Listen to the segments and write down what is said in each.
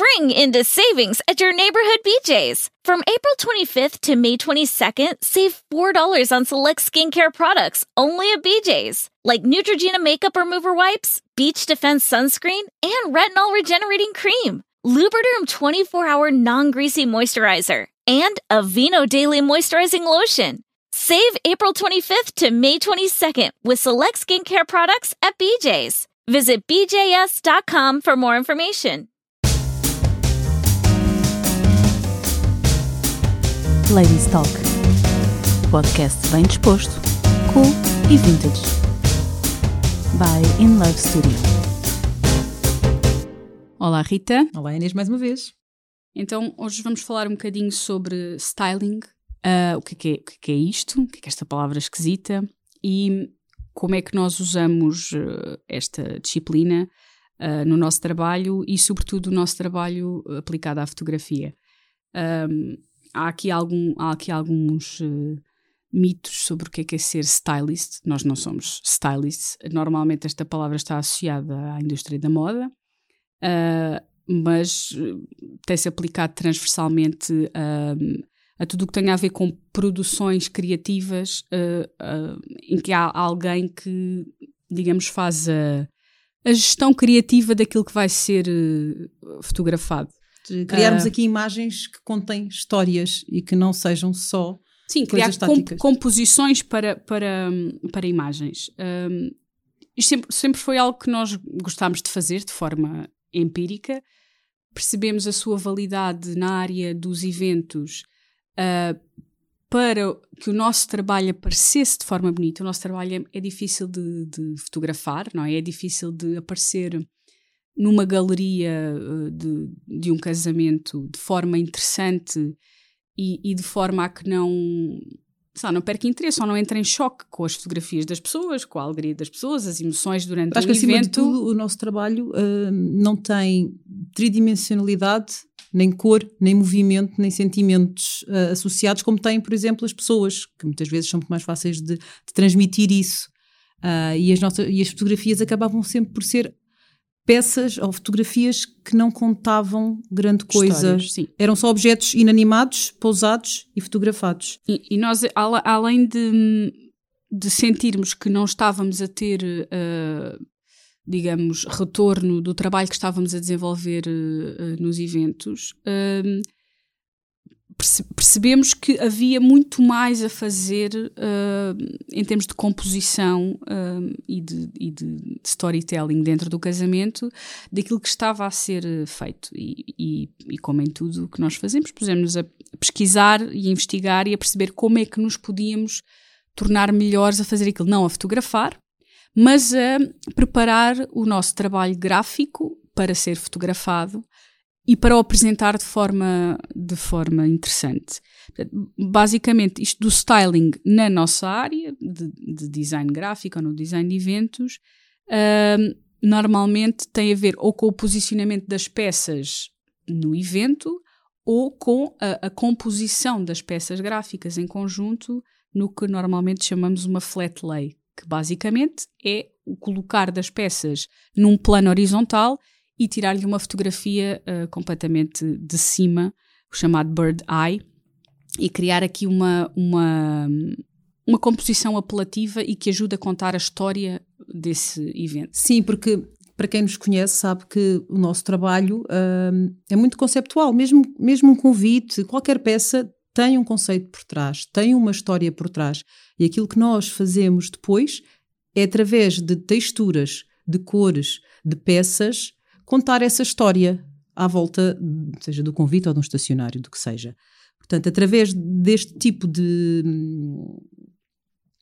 Spring into savings at your neighborhood BJ's. From April 25th to May 22nd, save $4 on select skincare products only at BJ's, like Neutrogena makeup remover wipes, Beach Defense sunscreen, and retinol regenerating cream. Lubriderm 24 hour non greasy moisturizer, and Aveeno Daily Moisturizing Lotion. Save April 25th to May 22nd with select skincare products at BJ's. Visit BJS.com for more information. Ladies Talk. Podcast bem disposto, cool e vintage. By In Love Studio. Olá, Rita. Olá, Inês, mais uma vez. Então, hoje vamos falar um bocadinho sobre styling, uh, o, que é, que é, o que é, isto, o que é, que é esta palavra esquisita e como é que nós usamos uh, esta disciplina uh, no nosso trabalho e, sobretudo, o nosso trabalho aplicado à fotografia. Um, há, aqui algum, há aqui alguns mitos sobre o que é, que é ser stylist. Nós não somos stylists. Normalmente esta palavra está associada à indústria da moda. Uh, mas tem-se aplicado transversalmente uh, a tudo o que tem a ver com produções criativas uh, em que há alguém que, digamos, faz a, a, gestão criativa daquilo que vai ser fotografado. De criarmos aqui imagens que contêm histórias e que não sejam só Sim, criar comp composições para, para, para imagens. Um, isto sempre, sempre foi algo que nós gostámos de fazer de forma empírica, percebemos a sua validade na área dos eventos uh, para que o nosso trabalho aparecesse de forma bonita. O nosso trabalho é, é difícil de, de, fotografar, não é? É difícil de aparecer numa galeria uh, de, de um casamento de forma interessante e, e de forma a que não só não perca interesse ou não entre em choque com as fotografias das pessoas, com a alegria das pessoas, as emoções durante Acho o que, evento. Acima de tudo, o nosso trabalho uh, não tem tridimensionalidade, nem cor, nem movimento, nem sentimentos uh, associados, como têm, por exemplo, as pessoas, que muitas vezes são muito mais fáceis de, de transmitir isso. Uh, e, as nossas, e as fotografias acabavam sempre por ser peças ou fotografias que não contavam grande coisa. Eram só objetos inanimados, pousados e fotografados. E, e nós, além de, de, sentirmos que não estávamos a ter, uh, digamos, retorno do trabalho que estávamos a desenvolver uh, nos eventos, uh, percebemos que havia muito mais a fazer uh, em termos de composição uh, e, de, e, de, storytelling dentro do casamento daquilo que estava a ser feito. E, e, e como em tudo o que nós fazemos, pusemos a pesquisar e a investigar e a perceber como é que nos podíamos tornar melhores a fazer aquilo, não a fotografar, mas a preparar o nosso trabalho gráfico para ser fotografado e para o apresentar de forma, de forma interessante. Basicamente, isto do styling na nossa área de, de design gráfico ou no design de eventos, uh, normalmente tem a ver ou com o posicionamento das peças no evento ou com a, a, composição das peças gráficas em conjunto no que normalmente chamamos uma flat lay, que basicamente é o colocar das peças num plano horizontal e tirar-lhe uma fotografia uh, completamente de cima, o chamado bird eye, e criar aqui uma, uma, uma composição apelativa e que ajude a contar a história desse evento. Sim, porque para quem nos conhece sabe que o nosso trabalho uh, é muito conceptual, mesmo, mesmo um convite, qualquer peça tem um conceito por trás, tem uma história por trás. E aquilo que nós fazemos depois é através de texturas, de cores, de peças, contar essa história à volta, seja do convite ou de um estacionário, do que seja. Portanto, através deste tipo de,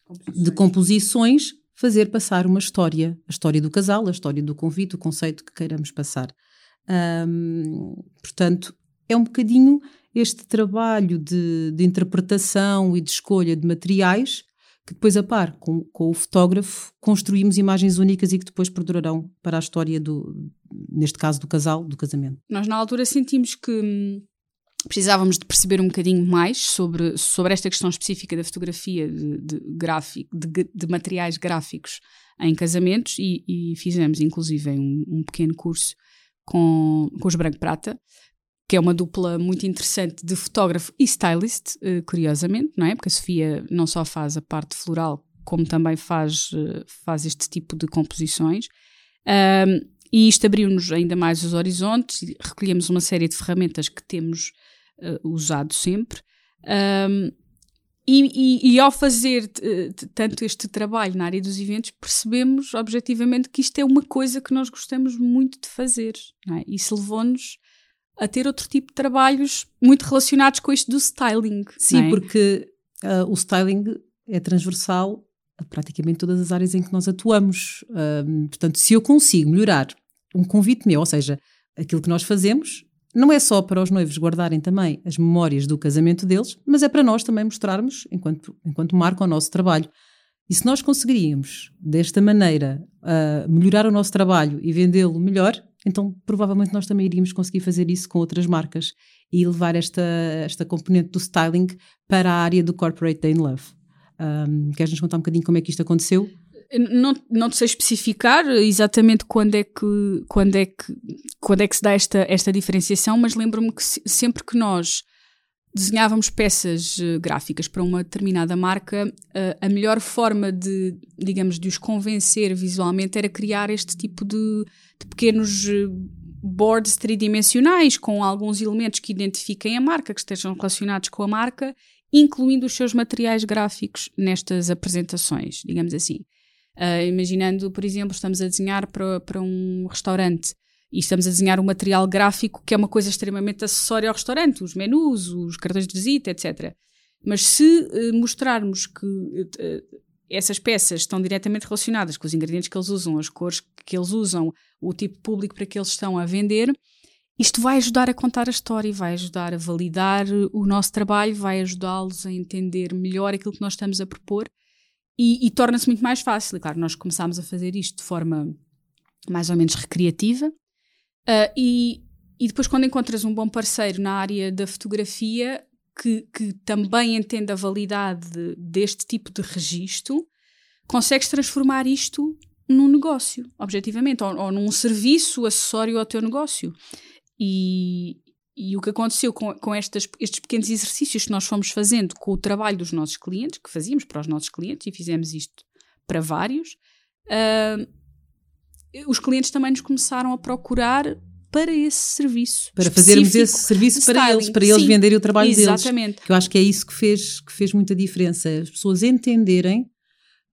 composições. de composições, fazer passar uma história, a história do casal, a história do convite, o conceito que queiramos passar. Portanto, é um bocadinho este trabalho de, de, interpretação e de escolha de materiais que depois, a par com, com, o fotógrafo, construímos imagens únicas e que depois perdurarão para a história do, neste caso, do casal, do casamento. Nós, na altura, sentimos que hum, precisávamos de perceber um bocadinho mais sobre, sobre esta questão específica da fotografia de, de, gráfico, de, de materiais gráficos em casamentos e, e fizemos, inclusive, um, um pequeno curso com, com os Branco Prata, que é uma dupla muito interessante de fotógrafo e stylist, uh, curiosamente, não é? Porque a Sofia não só faz a parte floral, como também faz, uh, faz este tipo de composições. Um, e isto abriu-nos ainda mais os horizontes, recolhemos uma série de ferramentas que temos uh, usado sempre. Um, e, e, e, ao fazer tanto este trabalho na área dos eventos, percebemos objetivamente que isto é uma coisa que nós gostamos muito de fazer. É? Isso levou-nos a ter outro tipo de trabalhos muito relacionados com isto do styling. Sim, é? porque uh, o styling é transversal a praticamente todas as áreas em que nós atuamos. Portanto, se eu consigo melhorar um convite meu, ou seja, aquilo que nós fazemos, não é só para os noivos guardarem também as memórias do casamento deles, mas é para nós também mostrarmos, enquanto, enquanto marca o nosso trabalho. E se nós conseguiríamos, desta maneira, uh, melhorar o nosso trabalho e vendê-lo melhor, então provavelmente nós também iríamos conseguir fazer isso com outras marcas e levar esta, esta componente do styling para a área do Corporate Day in Love. Um, Queres-nos contar um bocadinho como é que isto aconteceu? Não, não sei especificar exatamente quando é que, quando é que, quando é que se dá esta, esta diferenciação, mas lembro-me que sempre que nós desenhávamos peças uh, gráficas para uma determinada marca, uh, a melhor forma de, digamos, de os convencer visualmente era criar este tipo de, de pequenos uh, boards tridimensionais com alguns elementos que identifiquem a marca, que estejam relacionados com a marca, incluindo os seus materiais gráficos nestas apresentações, digamos assim. Uh, imaginando, por exemplo, estamos a desenhar para, para um restaurante e estamos a desenhar um material gráfico que é uma coisa extremamente acessória ao restaurante, os menus, os cartões de visita, etc. Mas se uh, mostrarmos que uh, essas peças estão diretamente relacionadas com os ingredientes que eles usam, as cores que eles usam, o tipo de público para que eles estão a vender, isto vai ajudar a contar a história, vai ajudar a validar o nosso trabalho, vai ajudá-los a entender melhor aquilo que nós estamos a propor e, e torna-se muito mais fácil. E, claro, nós começámos a fazer isto de forma mais ou menos recreativa. Uh, e, e depois, quando encontras um bom parceiro na área da fotografia que, que também entende a validade de, deste tipo de registro, consegues transformar isto num negócio, objetivamente, ou, ou num serviço acessório ao teu negócio. E, e o que aconteceu com, com estas, estes pequenos exercícios que nós fomos fazendo com o trabalho dos nossos clientes, que fazíamos para os nossos clientes e fizemos isto para vários, uh, os clientes também nos começaram a procurar para esse serviço. Para fazermos esse serviço para styling. eles, para eles Sim, venderem o trabalho exatamente. deles. Que eu acho que é isso que fez, que fez muita diferença. As pessoas entenderem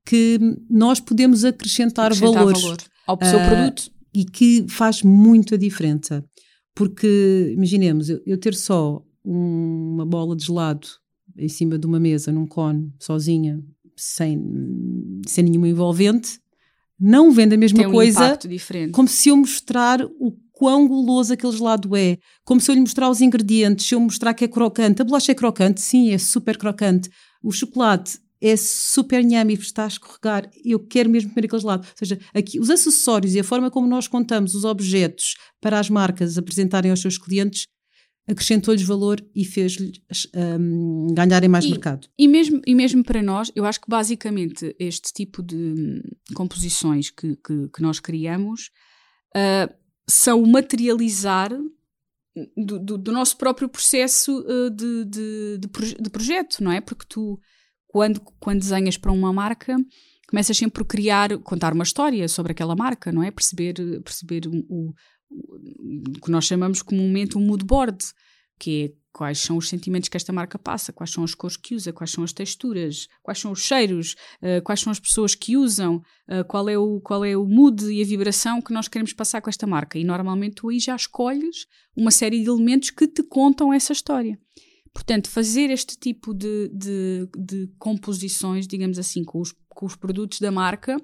que nós podemos acrescentar, acrescentar valores valor ao seu uh, produto. E que faz muita diferença. Porque, imaginemos, eu, eu ter só um, uma bola de gelado em cima de uma mesa, num cone, sozinha, sem, sem nenhuma envolvente, não vende a mesma Tem um coisa diferente. como se eu mostrar o quão guloso aquele gelado é, como se eu lhe mostrar os ingredientes, se eu mostrar que é crocante. A bolacha é crocante? Sim, é super crocante. O chocolate é super nhame e está a escorregar. Eu quero mesmo comer aquele gelado. Ou seja, aqui, os acessórios e a forma como nós contamos os objetos para as marcas apresentarem aos seus clientes acrescentou-lhes valor e fez-lhes um, ganharem mais e, mercado. E mesmo, e mesmo para nós, eu acho que basicamente este tipo de hum, composições que, que, que nós criamos uh, são o materializar do, do, do, nosso próprio processo uh, de, de, de, proje de projeto, não é? Porque tu quando, quando desenhas para uma marca, começas sempre por criar, contar uma história sobre aquela marca, não é? Perceber, perceber o, o, que nós chamamos comumente um mood board, que é quais são os sentimentos que esta marca passa, quais são as cores que usa, quais são as texturas, quais são os cheiros, uh, quais são as pessoas que usam, uh, qual, é o, qual é o mood e a vibração que nós queremos passar com esta marca. E normalmente tu aí já escolhes uma série de elementos que te contam essa história. Portanto, fazer este tipo de, de, de composições, digamos assim, com os, com os produtos da marca,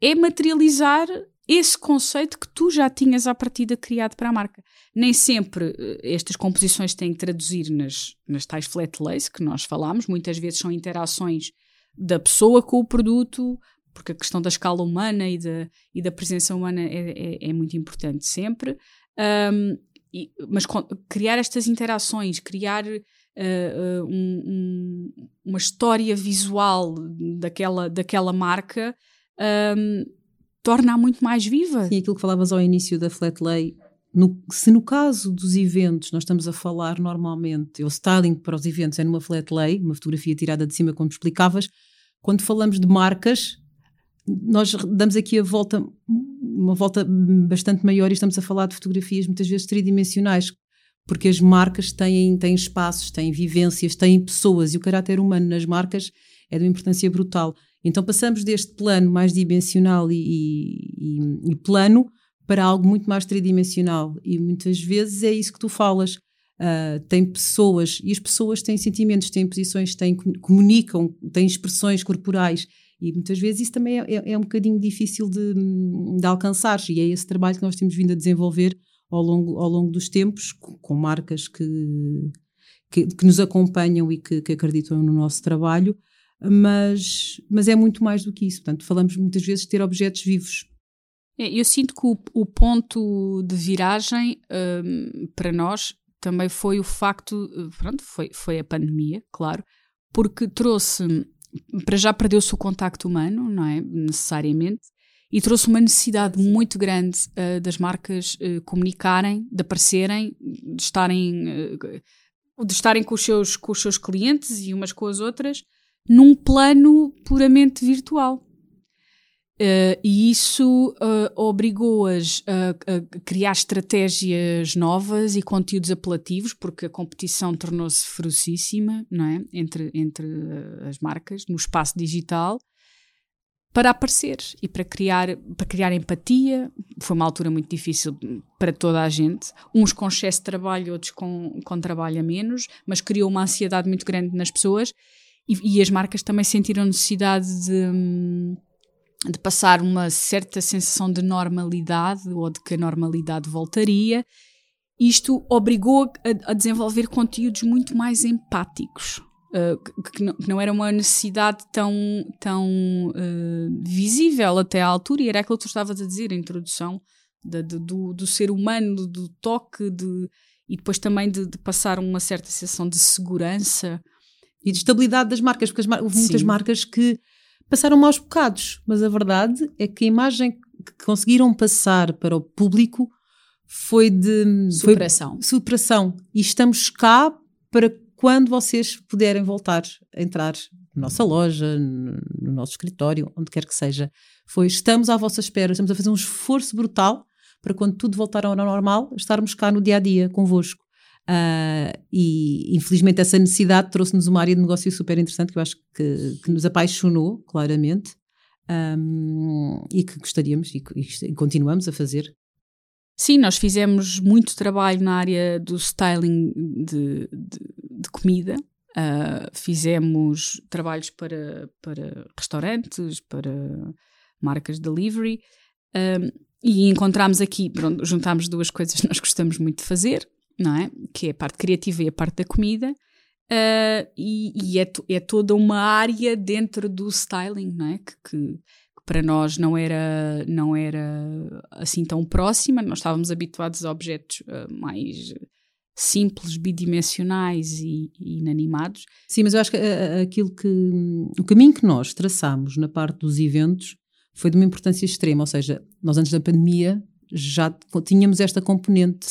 é materializar esse conceito que tu já tinhas à partida criado para a marca. Nem sempre uh, estas composições têm que traduzir nas, nas tais flat lays que nós falámos, muitas vezes são interações da pessoa com o produto, porque a questão da escala humana e da, e da presença humana é, é, é muito importante sempre. Um, e, mas criar estas interações, criar uh, uh, um, um, uma história visual daquela, daquela marca um, torna-a muito mais viva. E aquilo que falavas ao início da Flat Lay, no, se no caso dos eventos nós estamos a falar normalmente, o styling para os eventos é numa flat lay, uma fotografia tirada de cima, como explicavas, quando falamos de marcas, nós damos aqui a volta, uma volta bastante maior e estamos a falar de fotografias muitas vezes tridimensionais, porque as marcas têm, têm espaços, têm vivências, têm pessoas e o caráter humano nas marcas é de uma importância brutal. Então passamos deste plano mais dimensional e, e, e plano para algo muito mais tridimensional. E muitas vezes é isso que tu falas. Uh, tem pessoas e as pessoas têm sentimentos, têm posições, têm, comunicam, têm expressões corporais. E muitas vezes isso também é, é, é um bocadinho difícil de, de, alcançar, e é esse trabalho que nós temos vindo a desenvolver ao longo, ao longo dos tempos, com, com marcas que, que, que, nos acompanham e que, que, acreditam no nosso trabalho, mas, mas é muito mais do que isso. Portanto, falamos muitas vezes de ter objetos vivos. É, eu sinto que o, o ponto de viragem um, para nós também foi o facto, pronto, foi, foi a pandemia, claro, porque trouxe para já perdeu-se o contacto humano, não é? Necessariamente. E trouxe uma necessidade muito grande uh, das marcas uh, comunicarem, de aparecerem, de estarem, uh, de estarem com, os seus, com os seus clientes e umas com as outras, num plano puramente virtual. Uh, e isso uh, obrigou-as a, a, criar estratégias novas e conteúdos apelativos, porque a competição tornou-se ferocíssima não é? entre, entre as marcas no espaço digital para aparecer e para criar, para criar empatia. Foi uma altura muito difícil para toda a gente, uns com excesso de trabalho, outros com, com trabalho a menos, mas criou uma ansiedade muito grande nas pessoas e, as marcas também sentiram necessidade de. Hum, de passar uma certa sensação de normalidade ou de que a normalidade voltaria. Isto obrigou a, a desenvolver conteúdos muito mais empáticos, uh, que, que, não, que, não, era uma necessidade tão, tão uh, visível até à altura, e era aquilo que tu estavas a dizer, a introdução de, de, do, do, ser humano, do toque, de, e depois também de, de, passar uma certa sensação de segurança. E de estabilidade das marcas, porque mar houve muitas marcas que passaram maus bocados, mas a verdade é que a imagem que conseguiram passar para o público foi de superação. Foi superação. E estamos cá para quando vocês puderem voltar a entrar na nossa loja, no nosso escritório, onde quer que seja. Foi estamos à vossa espera, estamos a fazer um esforço brutal para quando tudo voltar ao normal, estarmos cá no dia a dia convosco. Uh, e infelizmente essa necessidade trouxe-nos uma área de negócio super interessante que eu acho que, que nos apaixonou claramente um, e que gostaríamos e, e, continuamos a fazer. Sim, nós fizemos muito trabalho na área do styling de, de, de comida. Uh, fizemos trabalhos para, para restaurantes, para marcas de delivery. Um, e encontramos aqui, pronto, juntámos duas coisas que nós gostamos muito de fazer, não é? Que é a parte criativa e a parte da comida. Uh, e, e é, é, toda uma área dentro do styling, não é? Que, que, que, para nós não era, não era assim tão próxima, nós estávamos habituados a objetos uh, mais simples, bidimensionais e, e, inanimados. Sim, mas eu acho que uh, aquilo que o caminho que nós traçamos na parte dos eventos foi de uma importância extrema, ou seja, nós antes da pandemia já tínhamos esta componente,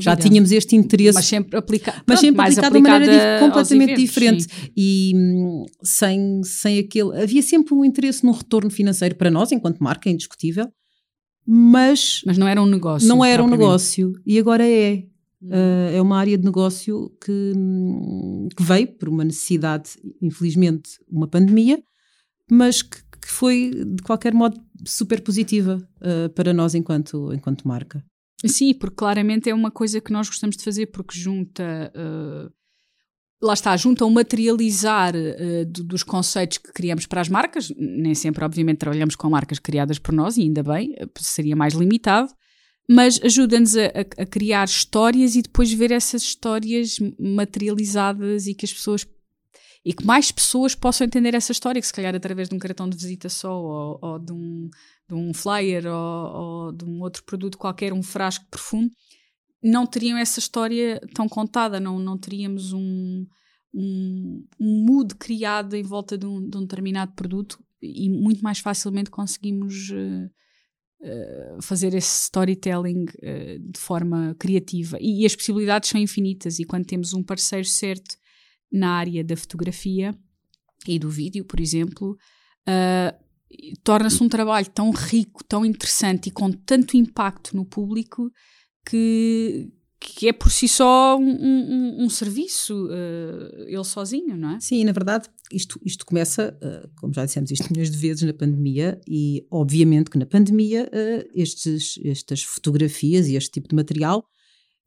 já tínhamos este interesse, mas sempre, aplica mas sempre aplicado de uma maneira completamente eventos, diferente. sim. e hum, sem, sem aquele, havia sempre um interesse no retorno financeiro para nós enquanto marca, é indiscutível, mas mas não era um negócio, não era um negócio. E agora é. Uh, é uma área de negócio que, hum, que veio por uma necessidade, infelizmente, uma pandemia, mas que, que foi, de qualquer modo, super positiva uh, para nós enquanto, enquanto marca. Sim, porque claramente é uma coisa que nós gostamos de fazer porque junta uh, lá está, juntam materializar uh, do, dos conceitos que criamos para as marcas. Nem sempre, obviamente, trabalhamos com marcas criadas por nós, e ainda bem, seria mais limitado. Mas ajuda-nos a, a, a, criar histórias e depois ver essas histórias materializadas e que as pessoas e que mais pessoas possam entender essa história, que se calhar através de um cartão de visita só, ou, ou de, um, de, um, flyer, ou, ou, de um outro produto qualquer, um frasco profundo, não teriam essa história tão contada, não, não teríamos um, um, um mood criado em volta de um, de um, determinado produto e muito mais facilmente conseguimos uh, fazer esse storytelling uh, de forma criativa. E, e as possibilidades são infinitas, e quando temos um parceiro certo na área da fotografia e do vídeo, por exemplo, uh, torna-se um trabalho tão rico, tão interessante e com tanto impacto no público que, que é por si só um, um, um serviço, uh, ele sozinho, não é? Sim, na verdade, isto, isto começa, uh, como já dissemos isto milhões de vezes, na pandemia, e obviamente que na pandemia uh, estes, estas fotografias e este tipo de material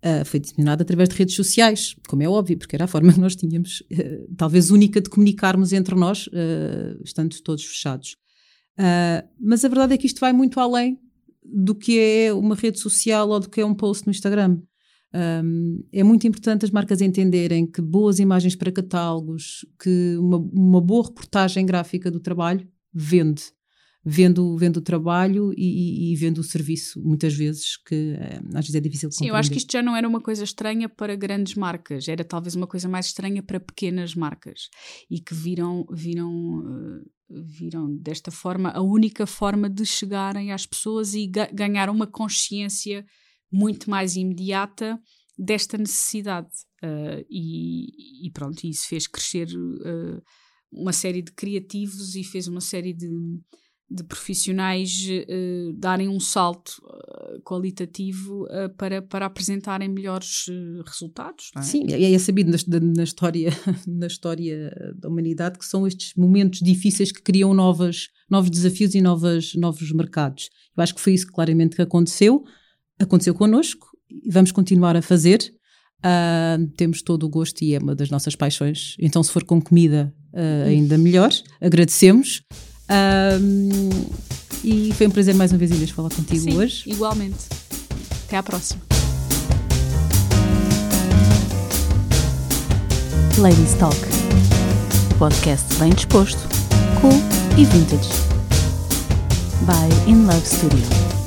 uh, foi disseminado através de redes sociais, como é óbvio, porque era a forma que nós tínhamos, uh, talvez única, de comunicarmos entre nós, uh, estando todos fechados. mas a verdade é que isto vai muito além do que é uma rede social ou do que é um post no Instagram. Um, é muito importante as marcas entenderem que boas imagens para catálogos, que uma, uma boa reportagem gráfica do trabalho vende vendo, vendo o trabalho e, e, e, vendo o serviço, muitas vezes, que eh, às vezes é difícil de Sim, eu acho que isto já não era uma coisa estranha para grandes marcas, era talvez uma coisa mais estranha para pequenas marcas e que viram, viram, eh, viram desta forma a única forma de chegarem às pessoas e ga ganhar uma consciência muito mais imediata desta necessidade. Uh, e, e, pronto, isso fez crescer uh, uma série de criativos e fez uma série de de profissionais uh, darem um salto uh, qualitativo uh, para, para apresentarem melhores resultados. É? Sim, é, é sabido na, na, história, na história da humanidade que são estes momentos difíceis que criam novas, novos desafios e novas, novos mercados. Eu acho que foi isso claramente que aconteceu, aconteceu connosco e vamos continuar a fazer. temos todo o gosto e é uma das nossas paixões. Então, se for com comida, ainda melhor. Agradecemos. Um, e foi um prazer mais uma vez, Inês, falar contigo Sim, hoje. Igualmente. Até à próxima. Ladies Talk. Podcast bem disposto, cool e vintage. By In Love Studio.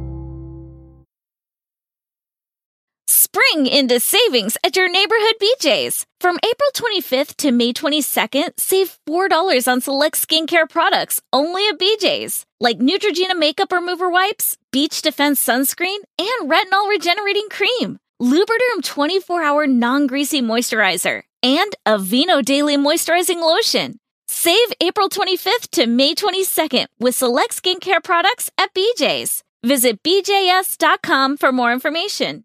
Spring into savings at your neighborhood BJ's. From April 25th to May 22nd, save $4 on select skincare products only at BJ's, like Neutrogena makeup remover wipes, Beach Defense sunscreen, and retinol regenerating cream. Lubriderm 24 hour non greasy moisturizer, and Aveeno Daily Moisturizing Lotion. Save April 25th to May 22nd with select skincare products at BJ's. Visit BJS.com for more information.